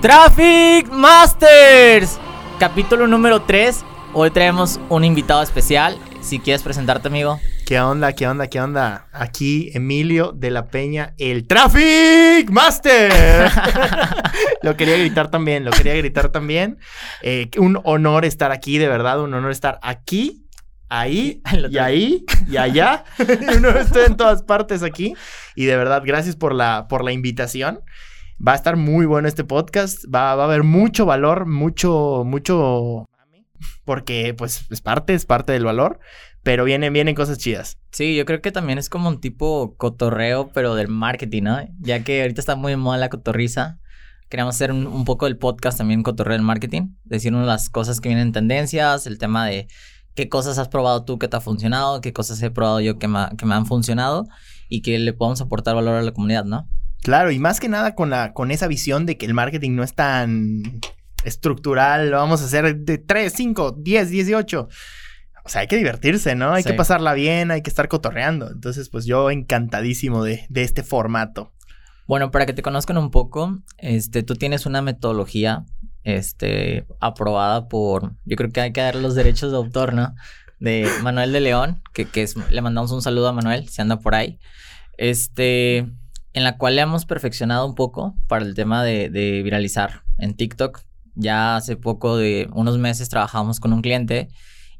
Traffic Masters, capítulo número 3. Hoy traemos un invitado especial. Si quieres presentarte, amigo. ¿Qué onda? ¿Qué onda? ¿Qué onda? Aquí Emilio de la Peña, el Traffic Master. lo quería gritar también, lo quería gritar también. Eh, un honor estar aquí, de verdad, un honor estar aquí, ahí, y ahí, y allá. Uno estoy en todas partes aquí. Y de verdad, gracias por la, por la invitación. Va a estar muy bueno este podcast. Va, a haber mucho valor, mucho, mucho. Porque, pues, es parte, es parte del valor. Pero vienen, vienen cosas chidas. Sí, yo creo que también es como un tipo cotorreo, pero del marketing, ¿no? Ya que ahorita está muy en moda la cotorriza. Queríamos hacer un, poco del podcast también cotorreo del marketing. Decirnos las cosas que vienen en tendencias, el tema de qué cosas has probado tú que te ha funcionado, qué cosas he probado yo que me, que me han funcionado y que le podamos aportar valor a la comunidad, ¿no? Claro, y más que nada con, la, con esa visión de que el marketing no es tan estructural, lo vamos a hacer de 3, 5, 10, 18. O sea, hay que divertirse, ¿no? Hay que pasarla bien, hay que estar cotorreando. Entonces, pues yo encantadísimo de, de, este formato. Bueno, para que te conozcan un poco, este, tú tienes una metodología, este, aprobada por, yo creo que hay que dar los derechos de autor, ¿no? De Manuel de León, que, que es, le mandamos un saludo a Manuel, si anda por ahí. Este, en la cual le hemos perfeccionado un poco para el tema de, viralizar en TikTok. Ya hace poco de unos meses trabajamos con un cliente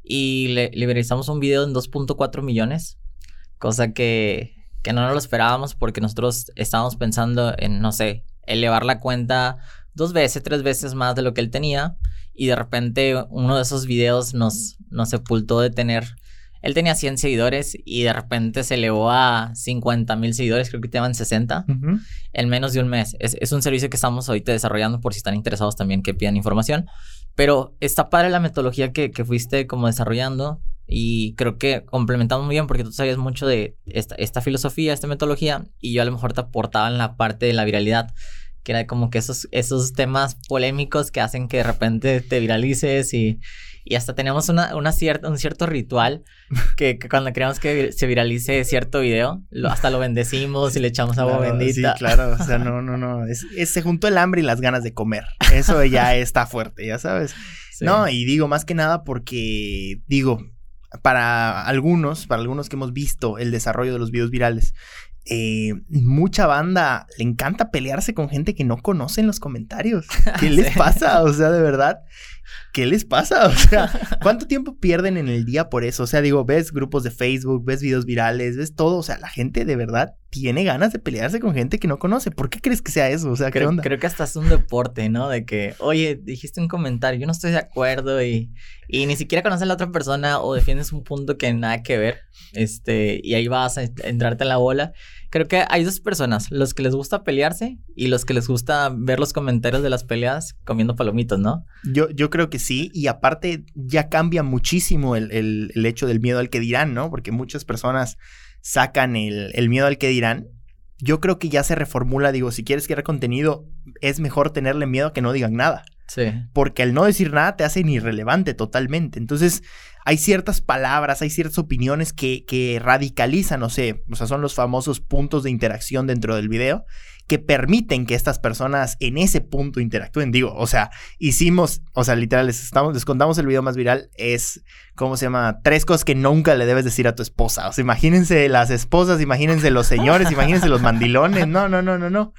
y le, viralizamos un video en 2.4 millones, cosa que, que no nos lo esperábamos porque nosotros estábamos pensando en, no sé, elevar la cuenta dos veces, tres veces más de lo que él tenía y de repente uno de esos videos nos, nos sepultó de tener él tenía 100 seguidores y de repente se elevó a 50 mil seguidores, creo que te llaman 60, en menos de un mes. Es, un servicio que estamos ahorita desarrollando por si están interesados también que pidan información. Pero está padre la metodología que, fuiste como desarrollando y creo que complementamos muy bien porque tú sabías mucho de esta, esta filosofía, esta metodología y yo a lo mejor te aportaba en la parte de la viralidad que era como que esos, esos temas polémicos que hacen que de repente te viralices y, y hasta tenemos una, una cierta, un cierto ritual que, cuando queremos que se viralice cierto video, hasta lo bendecimos y le echamos agua bendita. Sí, claro, o sea, no, no, no, es, se juntó el hambre y las ganas de comer, eso ya está fuerte, ya sabes. No, y digo más que nada porque, digo, para algunos, para algunos que hemos visto el desarrollo de los videos virales, eh, mucha banda le encanta pelearse con gente que no conoce en los comentarios. ¿Qué les pasa? O sea, de verdad, ¿qué les pasa? O sea, ¿cuánto tiempo pierden en el día por eso? O sea, digo, ves grupos de Facebook, ves videos virales, ves todo. O sea, la gente de verdad tiene ganas de pelearse con gente que no conoce. ¿Por qué crees que sea eso? O sea, ¿qué creo, onda? Creo que hasta es un deporte, ¿no? De que, oye, dijiste un comentario, yo no estoy de acuerdo y, y ni siquiera conoces a la otra persona o defiendes un punto que nada que ver. Este, y ahí vas a entrarte en la bola. Creo que hay dos personas, los que les gusta pelearse y los que les gusta ver los comentarios de las peleas comiendo palomitos, ¿no? Yo, yo creo que sí, y aparte ya cambia muchísimo el, el, hecho del miedo al que dirán, ¿no? Porque muchas personas sacan el, el miedo al que dirán yo creo que ya se reformula, digo, si quieres crear contenido, es mejor tenerle miedo a que no digan nada. Sí. Porque al no decir nada te hacen irrelevante totalmente. Entonces, hay ciertas palabras, hay ciertas opiniones que, que radicalizan, no sé, o sea, son los famosos puntos de interacción dentro del video que permiten que estas personas en ese punto interactúen. Digo, o sea, hicimos, o sea, literal, les, estamos, les contamos el video más viral, es, ¿cómo se llama? Tres cosas que nunca le debes decir a tu esposa. O sea, imagínense las esposas, imagínense los señores, imagínense los mandilones. No, no, no, no, no.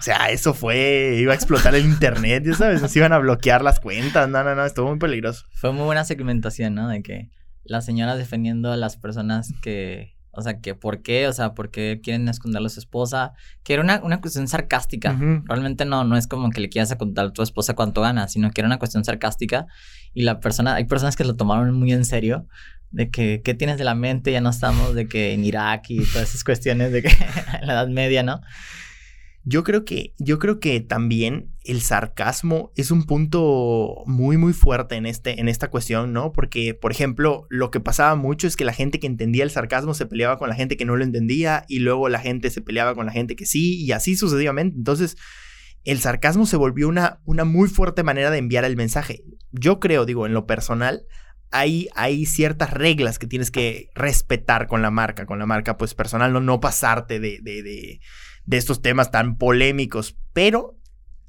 O sea, eso fue, iba a explotar el internet, ya sabes, nos iban a bloquear las cuentas, no, no, no, estuvo muy peligroso. Fue muy buena segmentación, ¿no? De que las señoras defendiendo a las personas que, o sea, que por qué, o sea, por qué quieren esconderle a su esposa, que era una, una cuestión sarcástica. Realmente no, no es como que le quieras contar a tu esposa cuánto gana, sino que era una cuestión sarcástica y la persona, hay personas que lo tomaron muy en serio, de que, ¿qué tienes de la mente? Ya no estamos de que en Irak y todas esas cuestiones de que en la Edad Media, ¿no? Yo creo que, yo creo que también el sarcasmo es un punto muy, muy fuerte en, este, en esta cuestión, ¿no? Porque, por ejemplo, lo que pasaba mucho es que la gente que entendía el sarcasmo se peleaba con la gente que no lo entendía y luego la gente se peleaba con la gente que sí y así sucesivamente. Entonces, el sarcasmo se volvió una, una muy fuerte manera de enviar el mensaje. Yo creo, digo, en lo personal, hay, hay, ciertas reglas que tienes que respetar con la marca, con la marca pues personal, no, no pasarte de, de, de de estos temas tan polémicos, pero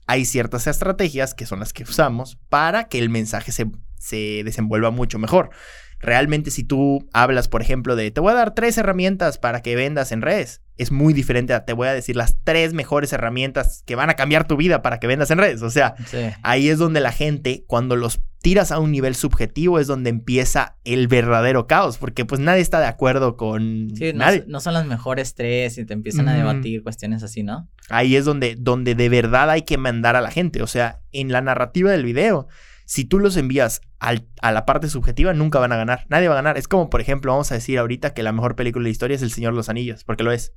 hay ciertas estrategias que son las que usamos para que el mensaje se, se desenvuelva mucho mejor. Realmente si tú hablas, por ejemplo, de te voy a dar tres herramientas para que vendas en redes, es muy diferente a te voy a decir las tres mejores herramientas que van a cambiar tu vida para que vendas en redes. O sea, ahí es donde la gente, cuando los tiras a un nivel subjetivo, es donde empieza el verdadero caos, porque pues nadie está de acuerdo con sí, nadie. No, son las mejores tres y te empiezan a debatir cuestiones así, ¿no? Ahí es donde, donde de verdad hay que mandar a la gente. O sea, en la narrativa del video si tú los envías a la parte subjetiva, nunca van a ganar. Nadie va a ganar. Es como, por ejemplo, vamos a decir ahorita que la mejor película de la historia es El Señor de los Anillos, porque lo es.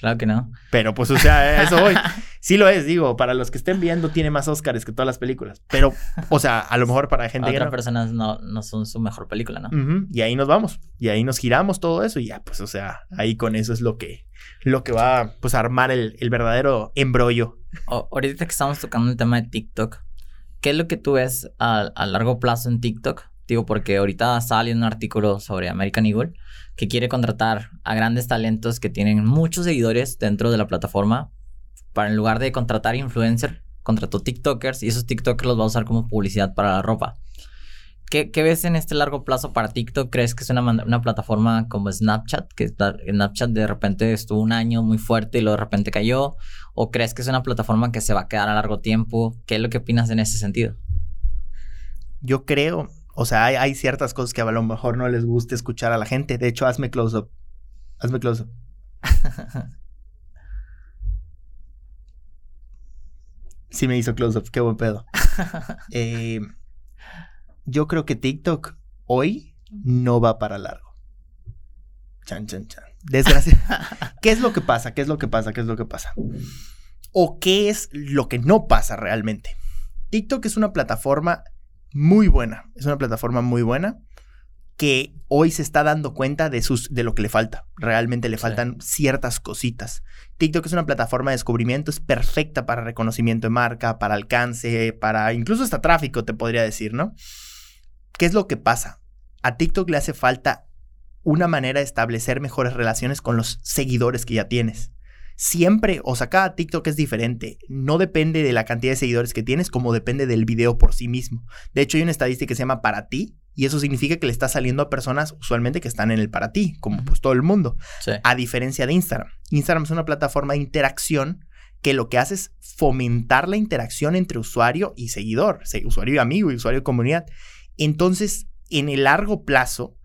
Claro que no. Pero pues, o sea, eso voy. Sí lo es, digo, para los que estén viendo tiene más Oscars que todas las películas. Pero, o sea, a lo mejor para gente que Otras personas no, no son su mejor película, ¿no? Y ahí nos vamos. Y ahí nos giramos todo eso y ya, pues, o sea, ahí con eso es lo que, lo que va, pues, a armar el, el verdadero embrollo. ahorita que estamos tocando el tema de TikTok, ¿Qué es lo que tú ves a, largo plazo en TikTok? Digo, porque ahorita sale un artículo sobre American Eagle que quiere contratar a grandes talentos que tienen muchos seguidores dentro de la plataforma para en lugar de contratar influencers, contrató TikTokers y esos TikTokers los va a usar como publicidad para la ropa. ¿Qué, ves en este largo plazo para TikTok? ¿Crees que es una, una plataforma como Snapchat? Que Snapchat de repente estuvo un año muy fuerte y luego de repente cayó. ¿O crees que es una plataforma que se va a quedar a largo tiempo? ¿Qué es lo que opinas en ese sentido? Yo creo, o sea, hay, ciertas cosas que a lo mejor no les guste escuchar a la gente. De hecho, hazme close up. Hazme close up. sí me hizo close up, qué buen pedo. eh, yo creo que TikTok hoy no va para largo. Chan, chan, chan. Desgracia. ¿Qué es lo que pasa? ¿Qué es lo que pasa? ¿Qué es lo que pasa? ¿O qué es lo que no pasa realmente? TikTok es una plataforma muy buena. Es una plataforma muy buena que hoy se está dando cuenta de, sus, de lo que le falta. Realmente le faltan ciertas cositas. TikTok es una plataforma de descubrimiento, es perfecta para reconocimiento de marca, para alcance, para incluso hasta tráfico, te podría decir, ¿no? ¿Qué es lo que pasa? A TikTok le hace falta una manera de establecer mejores relaciones con los seguidores que ya tienes. Siempre, o sea, cada TikTok es diferente. No depende de la cantidad de seguidores que tienes, como depende del video por sí mismo. De hecho, hay una estadística que se llama para ti, y eso significa que le está saliendo a personas usualmente que están en el para ti, como pues todo el mundo. A diferencia de Instagram. Instagram es una plataforma de interacción que lo que hace es fomentar la interacción entre usuario y seguidor, usuario y amigo y usuario y comunidad. Entonces, en el largo plazo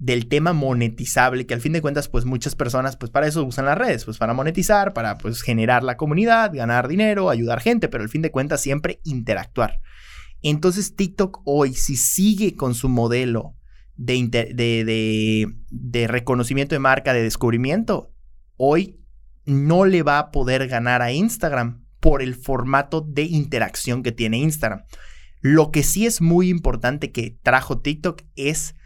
del tema monetizable, que al fin de cuentas, pues muchas personas, pues para eso usan las redes, pues para monetizar, para pues generar la comunidad, ganar dinero, ayudar gente, pero al fin de cuentas siempre interactuar. Entonces TikTok hoy, si sigue con su modelo de, de, de, reconocimiento de marca, de descubrimiento, hoy no le va a poder ganar a Instagram por el formato de interacción que tiene Instagram. Lo que sí es muy importante que trajo TikTok es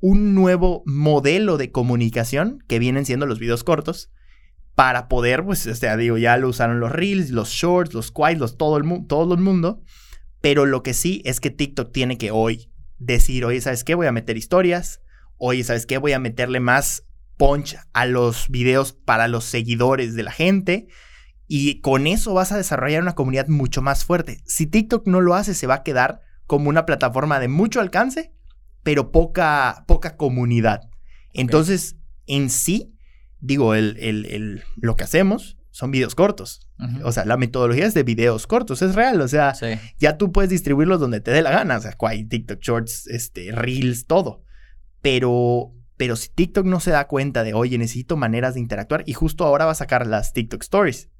un nuevo modelo de comunicación que vienen siendo los videos cortos para poder, pues, o digo, ya lo usaron los reels, los shorts, los quiet, los todo el, todo el mundo, pero lo que sí es que TikTok tiene que hoy decir, oye, ¿sabes qué? Voy a meter historias, oye, ¿sabes qué? Voy a meterle más punch a los videos para los seguidores de la gente y con eso vas a desarrollar una comunidad mucho más fuerte. Si TikTok no lo hace, se va a quedar como una plataforma de mucho alcance, pero poca, poca comunidad. Entonces, en sí, digo, el, el, lo que hacemos son videos cortos. O sea, la metodología es de videos cortos, es real. O sea, ya tú puedes distribuirlos donde te dé la gana. O sea, hay TikTok Shorts, este, Reels, todo. Pero, pero si TikTok no se da cuenta de, oye, necesito maneras de interactuar, y justo ahora va a sacar las TikTok Stories.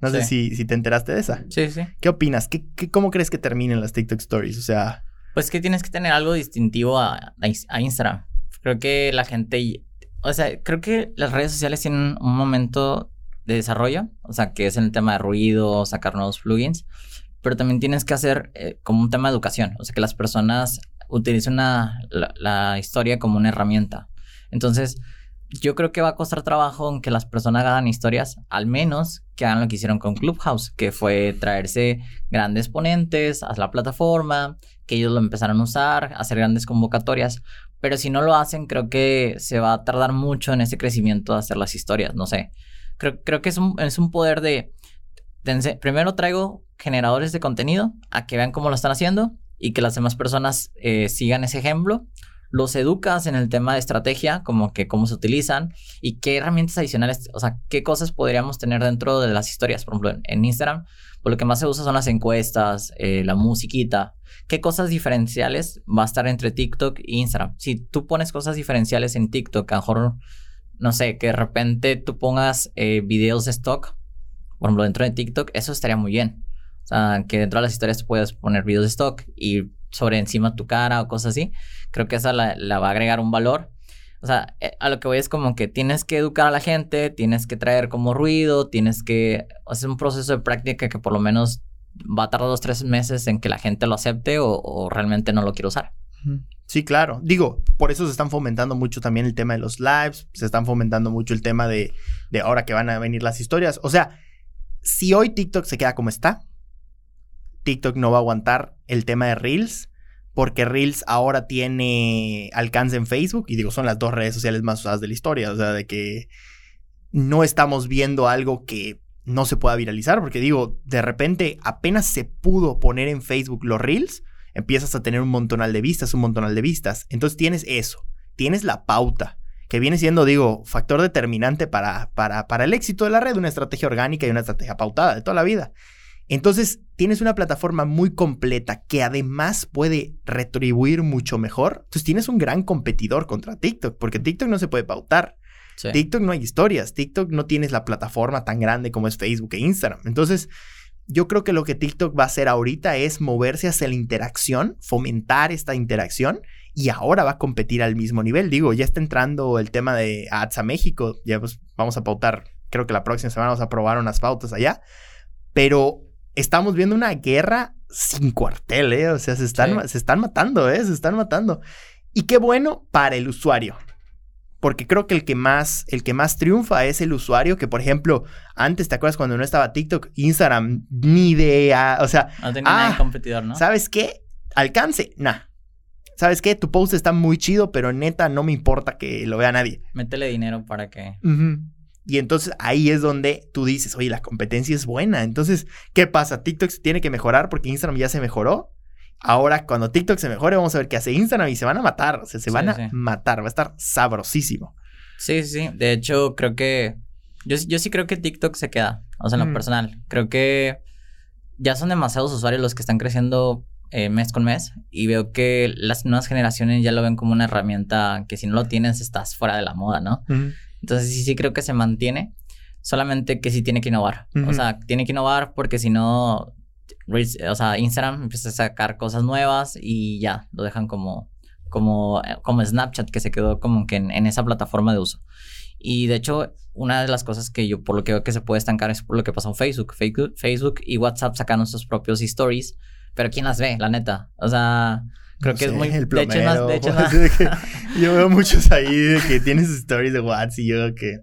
No sé si, si, te enteraste de esa. Sí, sí. ¿Qué opinas? ¿Qué, cómo crees que terminen las TikTok Stories? O sea... Pues que tienes que tener algo distintivo a, a, Instagram. Creo que la gente... O sea, creo que las redes sociales tienen un momento de desarrollo. O sea, que es el tema de ruido, sacar nuevos plugins. Pero también tienes que hacer eh, como un tema de educación. O sea, que las personas utilicen la, la historia como una herramienta. Entonces, yo creo que va a costar trabajo en que las personas hagan historias, al menos que hagan lo que hicieron con Clubhouse, que fue traerse grandes ponentes a la plataforma, que ellos lo empezaron a usar, hacer grandes convocatorias. Pero si no lo hacen, creo que se va a tardar mucho en ese crecimiento de hacer las historias, no sé. Creo, creo que es un, es un poder de... primero traigo generadores de contenido a que vean cómo lo están haciendo y que las demás personas eh, sigan ese ejemplo. Los educas en el tema de estrategia, como que cómo se utilizan y qué herramientas adicionales, o sea, qué cosas podríamos tener dentro de las historias. Por ejemplo, en, Instagram, pues lo que más se usa son las encuestas, eh, la musiquita. ¿Qué cosas diferenciales va a estar entre TikTok e Instagram? Si tú pones cosas diferenciales en TikTok, a lo mejor, no sé, que de repente tú pongas eh, videos de stock, por ejemplo, dentro de TikTok, eso estaría muy bien. O sea, que dentro de las historias puedes poner videos de stock y sobre encima tu cara o cosas así. Creo que esa la, va a agregar un valor. O sea, eh, a lo que voy es como que tienes que educar a la gente, tienes que traer como ruido, tienes que hacer un proceso de práctica que por lo menos va a tardar dos, tres meses en que la gente lo acepte o, realmente no lo quiere usar. Sí, claro. Digo, por eso se están fomentando mucho también el tema de los lives, se están fomentando mucho el tema de, de ahora que van a venir las historias. O sea, si hoy TikTok se queda como está, TikTok no va a aguantar el tema de Reels, porque Reels ahora tiene alcance en Facebook, y digo, son las dos redes sociales más usadas de la historia, o sea, de que no estamos viendo algo que no se pueda viralizar, porque digo, de repente apenas se pudo poner en Facebook los Reels, empiezas a tener un montonal de vistas, un montonal de vistas. Entonces tienes eso, tienes la pauta, que viene siendo, digo, factor determinante para, para, para el éxito de la red, una estrategia orgánica y una estrategia pautada de toda la vida. Entonces, tienes una plataforma muy completa que además puede retribuir mucho mejor. Entonces, tienes un gran competidor contra TikTok, porque TikTok no se puede pautar. TikTok no hay historias. TikTok no tienes la plataforma tan grande como es Facebook e Instagram. Entonces, yo creo que lo que TikTok va a hacer ahorita es moverse hacia la interacción, fomentar esta interacción y ahora va a competir al mismo nivel. Digo, ya está entrando el tema de ads a México. Ya pues, vamos a pautar. Creo que la próxima semana vamos a probar unas pautas allá. Pero estamos viendo una guerra sin cuartel, ¿eh? O sea, se están, se están matando, ¿eh? Se están matando. Y qué bueno para el usuario. Porque creo que el que más, el que más triunfa es el usuario que, por ejemplo, antes, ¿te acuerdas cuando no estaba TikTok? Instagram, ni idea. O sea, no tenía nada ah, competidor, ¿no? ¿Sabes qué? Alcance, nah. ¿Sabes qué? Tu post está muy chido, pero neta no me importa que lo vea nadie. Métele dinero para que. Y entonces ahí es donde tú dices, oye, la competencia es buena. Entonces, ¿qué pasa? TikTok se tiene que mejorar porque Instagram ya se mejoró. Ahora, cuando TikTok se mejore, vamos a ver qué hace Instagram y se van a matar. O sea, se van a matar. Va a estar sabrosísimo. Sí, sí. De hecho, creo que. Yo, yo sí creo que TikTok se queda. O sea, en lo mm. personal. Creo que ya son demasiados usuarios los que están creciendo eh, mes con mes. Y veo que las nuevas generaciones ya lo ven como una herramienta que si no lo tienes, estás fuera de la moda, ¿no? Entonces sí, sí creo que se mantiene, solamente que sí tiene que innovar. O sea, tiene que innovar porque si no, o sea, Instagram empieza a sacar cosas nuevas y ya, lo dejan como, como, como Snapchat que se quedó como que en, esa plataforma de uso. Y de hecho, una de las cosas que yo por lo que veo que se puede estancar es por lo que pasó en Facebook. Facebook, y WhatsApp sacaron sus propios stories, pero ¿quién las ve? La neta. O sea, Creo que es muy... El plomero, de hecho, de hecho yo veo muchos ahí de que tienen sus stories de WhatsApp y yo que...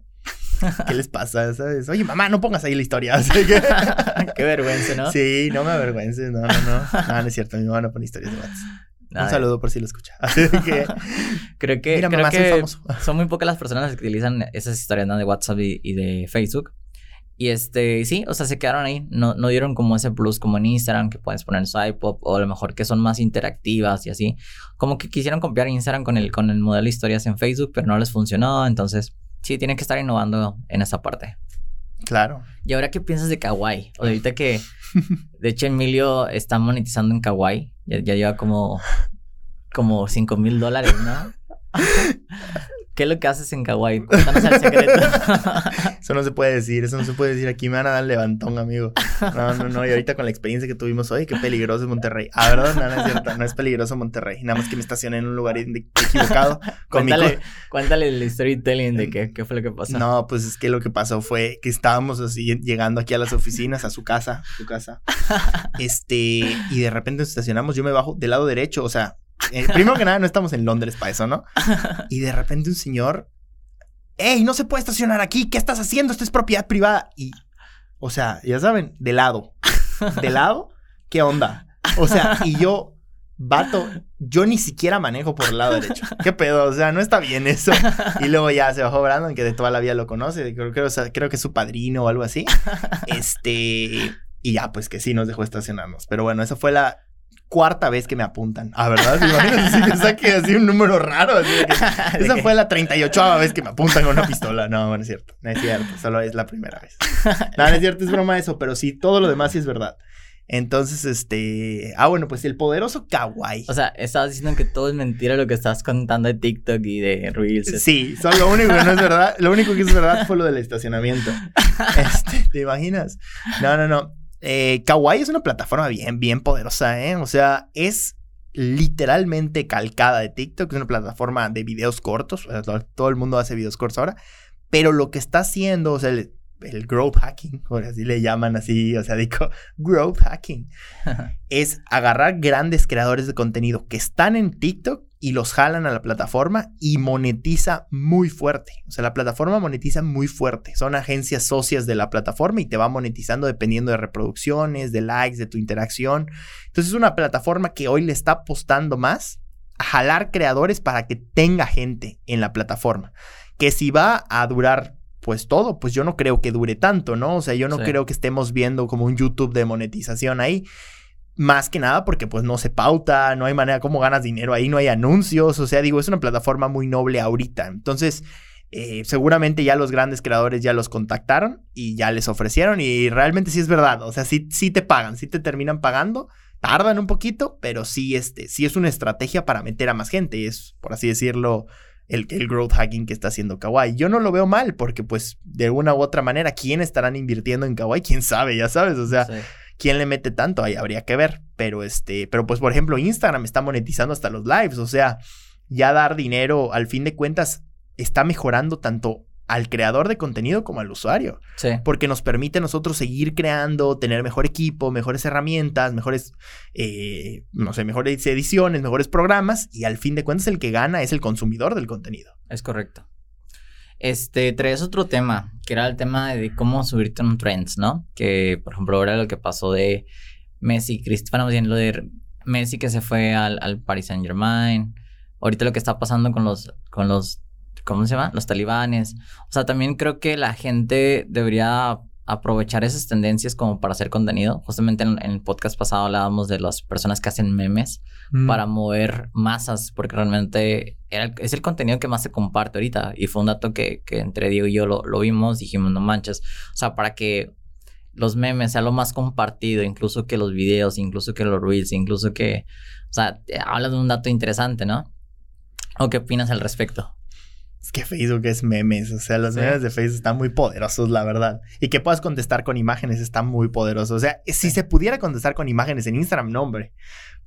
¿Qué les pasa? ¿Sabes? Oye, mamá, no pongas ahí la historia. Qué vergüenza, ¿no? Sí, no me avergüences. No, no, no. No, no es cierto. Mi mamá no pone historias de WhatsApp. Un saludo por si lo escucha. Que... creo que, Mira, creo que son muy pocas las personas que utilizan esas historias ¿no? de WhatsApp y, de Facebook. Y este, sí, o sea, se quedaron ahí. No, no dieron como ese plus como en Instagram que puedes poner swipe up o a lo mejor que son más interactivas y así. Como que quisieron copiar Instagram con el, con el modelo de historias en Facebook, pero no les funcionó. Entonces, sí, tienen que estar innovando en esa parte. Claro. ¿Y ahora qué piensas de Kawaii? O ahorita que, de hecho, Emilio está monetizando en Kawaii. Ya, ya lleva como, como 5 mil dólares, ¿no? ¿Qué es lo que haces en Kawaii? Cuéntanos el secreto. eso no se puede decir, eso no se puede decir. Aquí me van a dar levantón, amigo. No, no, no. Y ahorita con la experiencia que tuvimos hoy, qué peligroso es Monterrey. Ah, ¿verdad? No, no es cierto. No es peligroso Monterrey. Nada más que me estacioné en un lugar equivocado. cuéntale, cuéntale el storytelling de qué, qué fue lo que pasó. No, pues es que lo que pasó fue que estábamos así llegando aquí a las oficinas, a su casa, su casa. Este, y de repente nos estacionamos. Yo me bajo del lado derecho, o sea, eh, primero que nada, no estamos en Londres para eso, ¿no? Y de repente un señor, ¡Ey, no se puede estacionar aquí! ¿Qué estás haciendo? Esto es propiedad privada. Y, o sea, ya saben, de lado. ¿De lado? ¿Qué onda? O sea, y yo Vato, yo ni siquiera manejo por el lado derecho. ¿Qué pedo? O sea, no está bien eso. Y luego ya se bajó Brandon, que de toda la vida lo conoce. Creo, creo, creo que es su padrino o algo así. Este. Y ya, pues que sí nos dejó estacionarnos. Pero bueno, esa fue la cuarta vez que me apuntan. Ah, ¿verdad? Imagínate si me saque así un número raro. esa fue la 38 vez que me apuntan con una pistola. No, no es cierto. No es cierto. Solo es la primera vez. No, no es cierto. Es broma eso. Pero sí, todo lo demás sí es verdad. Entonces, este. Ah, bueno, pues el poderoso Kawaii. O sea, estabas diciendo que todo es mentira lo que estás contando de TikTok y de Reels. Sí, solo lo único que no es verdad. Lo único que es verdad fue lo del estacionamiento. Este, ¿te imaginas? No, no, no. Eh, Kawaii es una plataforma bien, bien poderosa, ¿eh? O sea, es literalmente calcada de TikTok. Es una plataforma de videos cortos. todo, el mundo hace videos cortos ahora. Pero lo que está haciendo, o sea, el, el growth hacking, o así le llaman así, o sea, digo, growth hacking, es agarrar grandes creadores de contenido que están en TikTok y los jalan a la plataforma y monetiza muy fuerte. O sea, la plataforma monetiza muy fuerte. Son agencias socias de la plataforma y te va monetizando dependiendo de reproducciones, de likes, de tu interacción. Entonces es una plataforma que hoy le está apostando más a jalar creadores para que tenga gente en la plataforma. Que si va a durar pues todo, pues yo no creo que dure tanto, ¿no? O sea, yo no creo que estemos viendo como un YouTube de monetización ahí. Más que nada porque pues no se pauta, no hay manera como ganas dinero ahí, no hay anuncios, o sea, digo, es una plataforma muy noble ahorita. Entonces, eh, seguramente ya los grandes creadores ya los contactaron y ya les ofrecieron y realmente sí es verdad, o sea, sí, sí te pagan, sí te terminan pagando, tardan un poquito, pero sí, este, sí es una estrategia para meter a más gente, es, por así decirlo, el, el growth hacking que está haciendo Kawaii. Yo no lo veo mal porque pues de una u otra manera, ¿quién estarán invirtiendo en Kawaii? ¿Quién sabe? Ya sabes, o sea... ¿Quién le mete tanto? Ahí habría que ver. Pero este, pero pues por ejemplo, Instagram está monetizando hasta los lives. O sea, ya dar dinero, al fin de cuentas, está mejorando tanto al creador de contenido como al usuario. Sí. Porque nos permite a nosotros seguir creando, tener mejor equipo, mejores herramientas, mejores, eh, no sé, mejores ediciones, mejores programas. Y al fin de cuentas, el que gana es el consumidor del contenido. Es correcto. Este, traes otro tema, que era el tema de cómo subirte en trends, ¿no? Que, por ejemplo, ahora lo que pasó de Messi, Cristiano, bien lo de Messi que se fue al, al Paris Saint Germain. Ahorita lo que está pasando con los, con los, ¿cómo se llama? Los talibanes. O sea, también creo que la gente debería aprovechar esas tendencias como para hacer contenido. Justamente en, el podcast pasado hablábamos de las personas que hacen memes mm. para mover masas, porque realmente es el contenido que más se comparte ahorita. Y fue un dato que, entre Diego y yo lo, lo, vimos, dijimos, no manches. O sea, para que los memes sean lo más compartido, incluso que los videos, incluso que los reels, incluso que... O sea, hablas de un dato interesante, ¿no? ¿O qué opinas al respecto? Es que Facebook es memes, o sea, los memes de Facebook están muy poderosos, la verdad. Y que puedas contestar con imágenes está muy poderoso. O sea, si se pudiera contestar con imágenes en Instagram, no, hombre.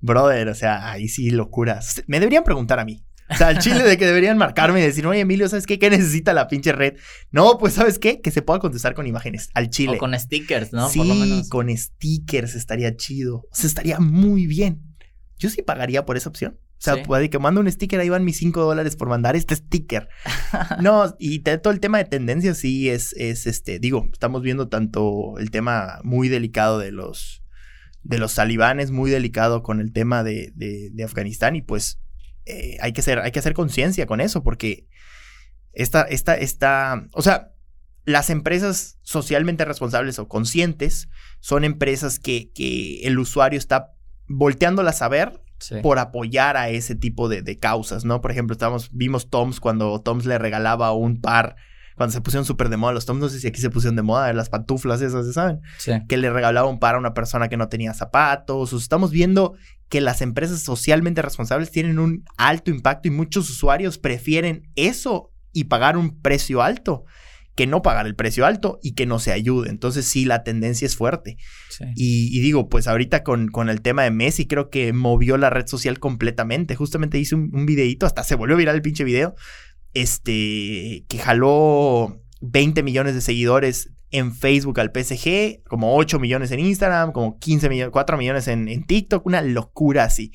Brother, o sea, ahí sí locuras. Me deberían preguntar a mí. O sea, al chile de que deberían marcarme y decir, oye, Emilio, ¿sabes qué? ¿Qué necesita la pinche red? No, pues, ¿sabes qué? Que se pueda contestar con imágenes. Al chile. O con stickers, ¿no? Sí, con stickers estaría chido. O sea, estaría muy bien. Yo sí pagaría por esa opción. O sea, puede que mando un sticker, ahí van mis 5 dólares por mandar este sticker. no, y todo el tema de tendencias sí es, es este, digo, estamos viendo tanto el tema muy delicado de los, de los talibanes, muy delicado con el tema de, de, Afganistán y pues eh, hay que hacer, hay que hacer conciencia con eso porque esta, esta, esta, o sea, las empresas socialmente responsables o conscientes son empresas que, que el usuario está volteándolas a ver por apoyar a ese tipo de, causas, ¿no? Por ejemplo, estábamos, vimos Toms cuando Toms le regalaba un par, cuando se pusieron súper de moda los Toms, no sé si aquí se pusieron de moda, las pantuflas esas, ¿saben? Sí. Que le regalaba un par a una persona que no tenía zapatos. O estamos viendo que las empresas socialmente responsables tienen un alto impacto y muchos usuarios prefieren eso y pagar un precio alto que no pagar el precio alto y que no se ayude. Entonces sí, la tendencia es fuerte. Y, digo, pues ahorita con, con, el tema de Messi creo que movió la red social completamente. Justamente hice un, un videito, hasta se volvió viral el pinche video, este, que jaló 20 millones de seguidores en Facebook al PSG, como 8 millones en Instagram, como 15 millones, 4 millones en, en TikTok, una locura así.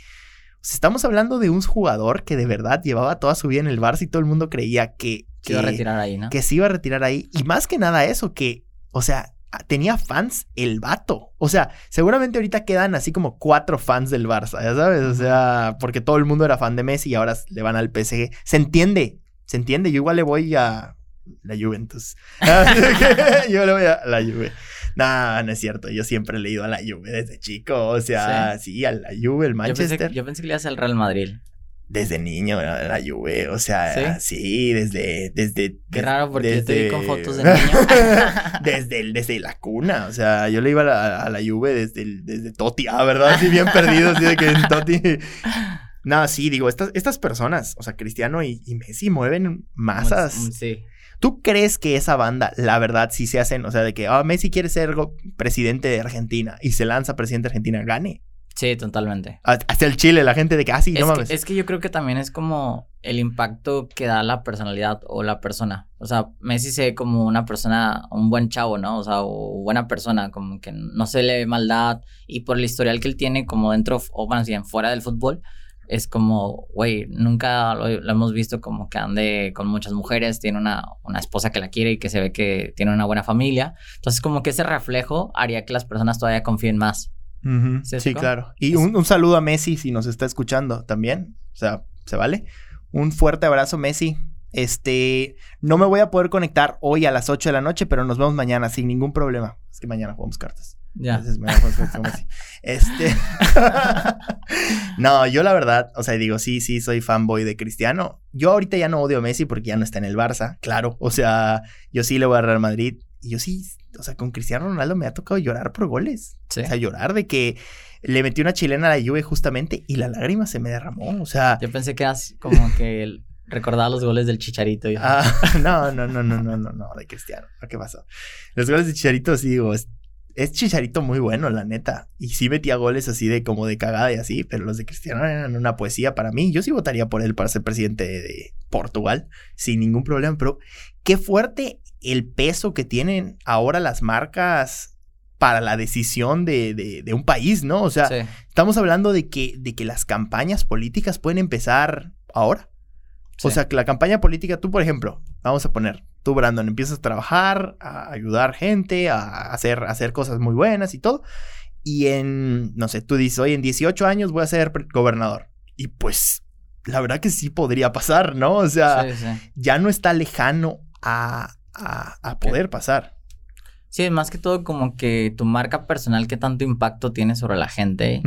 estamos hablando de un jugador que de verdad llevaba toda su vida en el Barça y todo el mundo creía que que, iba a retirar ahí, ¿no? Que se iba a retirar ahí. Y más que nada eso, que, o sea, tenía fans el vato. O sea, seguramente ahorita quedan así como cuatro fans del Barça, ya sabes. O sea, porque todo el mundo era fan de Messi y ahora le van al PSG. Se entiende, se entiende. Yo igual le voy a la Juventus. yo le voy a la Juve. No, no es cierto. Yo siempre he leído a la Juve desde chico. O sea, sí, a la Juve, el Manchester. Yo pensé, que le ibas al Real Madrid desde niño a la Juve, o sea, sí, desde, desde... Qué raro porque yo te vi con fotos de niño. desde, desde la cuna, o sea, yo le iba a la, Juve desde, desde Totti, ah, ¿verdad? Así bien perdido, así de que en Totti... No, sí, digo, estas, estas personas, o sea, Cristiano y, y Messi mueven masas. Sí. ¿Tú crees que esa banda, la verdad, si se hacen, o sea, de que oh, Messi quiere ser presidente de Argentina y se lanza presidente de Argentina, gane? Sí, totalmente. Hasta el Chile, la gente de que, ah, no mames. es que yo creo que también es como el impacto que da la personalidad o la persona. O sea, Messi se ve como una persona, un buen chavo, ¿no? O sea, o buena persona, como que no se le ve maldad. Y por el historial que él tiene, como dentro, o bueno, bien, fuera del fútbol, es como, güey, nunca lo, hemos visto como que ande con muchas mujeres, tiene una, una esposa que la quiere y que se ve que tiene una buena familia. Entonces, como que ese reflejo haría que las personas todavía confíen más. Sí, claro. Y un, un, saludo a Messi si nos está escuchando también. O sea, ¿se vale? Un fuerte abrazo, Messi. Este, no me voy a poder conectar hoy a las 8 de la noche, pero nos vemos mañana sin ningún problema. Es que mañana jugamos cartas. Ya. Este. no, yo la verdad, o sea, digo, sí, sí, soy fanboy de Cristiano. Yo ahorita ya no odio a Messi porque ya no está en el Barça, claro. O sea, yo sí le voy a Real Madrid. Y yo sí, o sea, con Cristiano Ronaldo me ha tocado llorar por goles. O sea, llorar de que le metí una chilena a la Juve justamente y la lágrima se me derramó. O sea. Yo pensé que era como que recordaba los goles del Chicharito. Ah, no, no, no, no, no, no, no, de Cristiano. ¿Qué pasó? Los goles de Chicharito, sí, digo, es Chicharito muy bueno, la neta. Y sí metía goles así de como de cagada y así, pero los de Cristiano eran una poesía para mí. Yo sí votaría por él para ser presidente de Portugal, sin ningún problema. Pero qué fuerte el peso que tienen ahora las marcas para la decisión de, un país, ¿no? O sea, estamos hablando de que, de que las campañas políticas pueden empezar ahora. O sea, que la campaña política, tú, por ejemplo, vamos a poner, tú, Brandon, empiezas a trabajar, a ayudar gente, a hacer, hacer cosas muy buenas y todo. Y en, no sé, tú dices, oye, en 18 años voy a ser gobernador. Y pues, la verdad que sí podría pasar, ¿no? O sea, ya no está lejano a, a, poder pasar. Sí, más que todo como que tu marca personal, qué tanto impacto tiene sobre la gente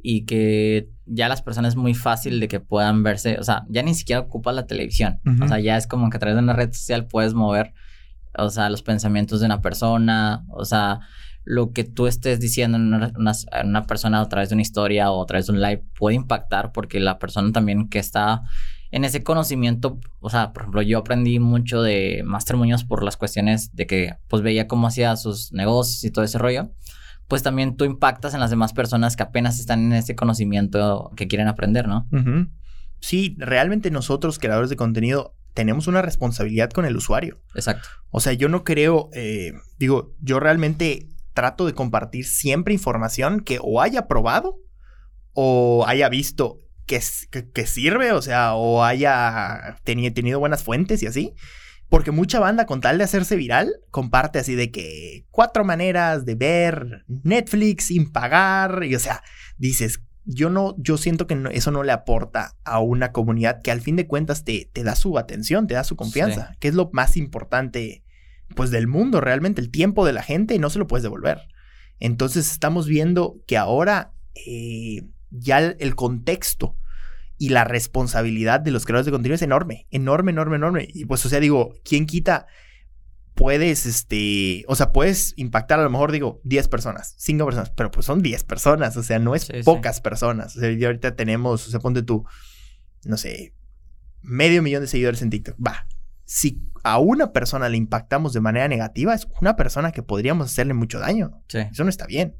y que ya las personas es muy fácil de que puedan verse, o sea, ya ni siquiera ocupas la televisión, o sea, ya es como que a través de una red social puedes mover, o sea, los pensamientos de una persona, o sea, lo que tú estés diciendo en una, persona a través de una historia o a través de un live puede impactar porque la persona también que está en ese conocimiento, o sea, por ejemplo, yo aprendí mucho de Master Muñoz por las cuestiones de que pues veía cómo hacía sus negocios y todo ese rollo pues también tú impactas en las demás personas que apenas están en ese conocimiento que quieren aprender, ¿no? Sí, realmente nosotros, creadores de contenido, tenemos una responsabilidad con el usuario. Exacto. O sea, yo no creo, eh, digo, yo realmente trato de compartir siempre información que o haya probado o haya visto que, que, sirve, o sea, o haya tenido buenas fuentes y así. Porque mucha banda, con tal de hacerse viral, comparte así de que cuatro maneras de ver Netflix sin pagar. Y o sea, dices, yo no, yo siento que eso no le aporta a una comunidad que al fin de cuentas te, te da su atención, te da su confianza, que es lo más importante, pues, del mundo realmente. El tiempo de la gente no se lo puedes devolver. Entonces estamos viendo que ahora eh, ya el contexto y la responsabilidad de los creadores de contenido es enorme, enorme, enorme, enorme. Y pues, o sea, digo, ¿quién quita? Puedes, este, o sea, puedes impactar a lo mejor, digo, 10 personas, 5 personas, pero pues son 10 personas, o sea, no es pocas personas. O sea, y ahorita tenemos, o sea, ponte tú, no sé, medio millón de seguidores en TikTok. Va, si a una persona le impactamos de manera negativa, es una persona que podríamos hacerle mucho daño. Eso no está bien.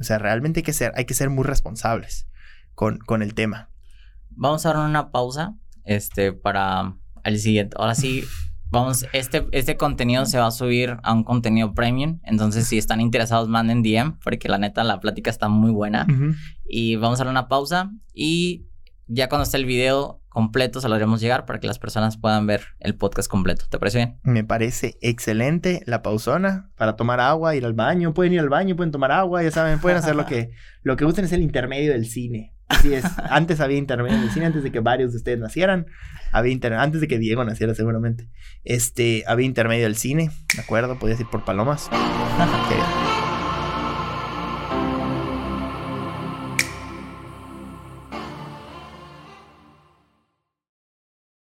O sea, realmente hay que ser, hay que ser muy responsables con, con el tema. Vamos a dar una pausa este, para el siguiente. Ahora sí, vamos, este, este contenido se va a subir a un contenido premium. Entonces, si están interesados, manden DM, porque la neta, la plática está muy buena. Y vamos a dar una pausa. Y ya cuando esté el video completo se lo haremos llegar para que las personas puedan ver el podcast completo. ¿Te parece bien? Me parece excelente la pausona para tomar agua, ir al baño. Pueden ir al baño, pueden tomar agua, ya saben, pueden hacer lo que, lo que gusten, es el intermedio del cine. Así es. Antes había intermedio del cine, antes de que varios de ustedes nacieran. Había inter... Antes de que Diego naciera, seguramente. Este, había intermedio del cine, ¿de acuerdo? Podías ir por palomas.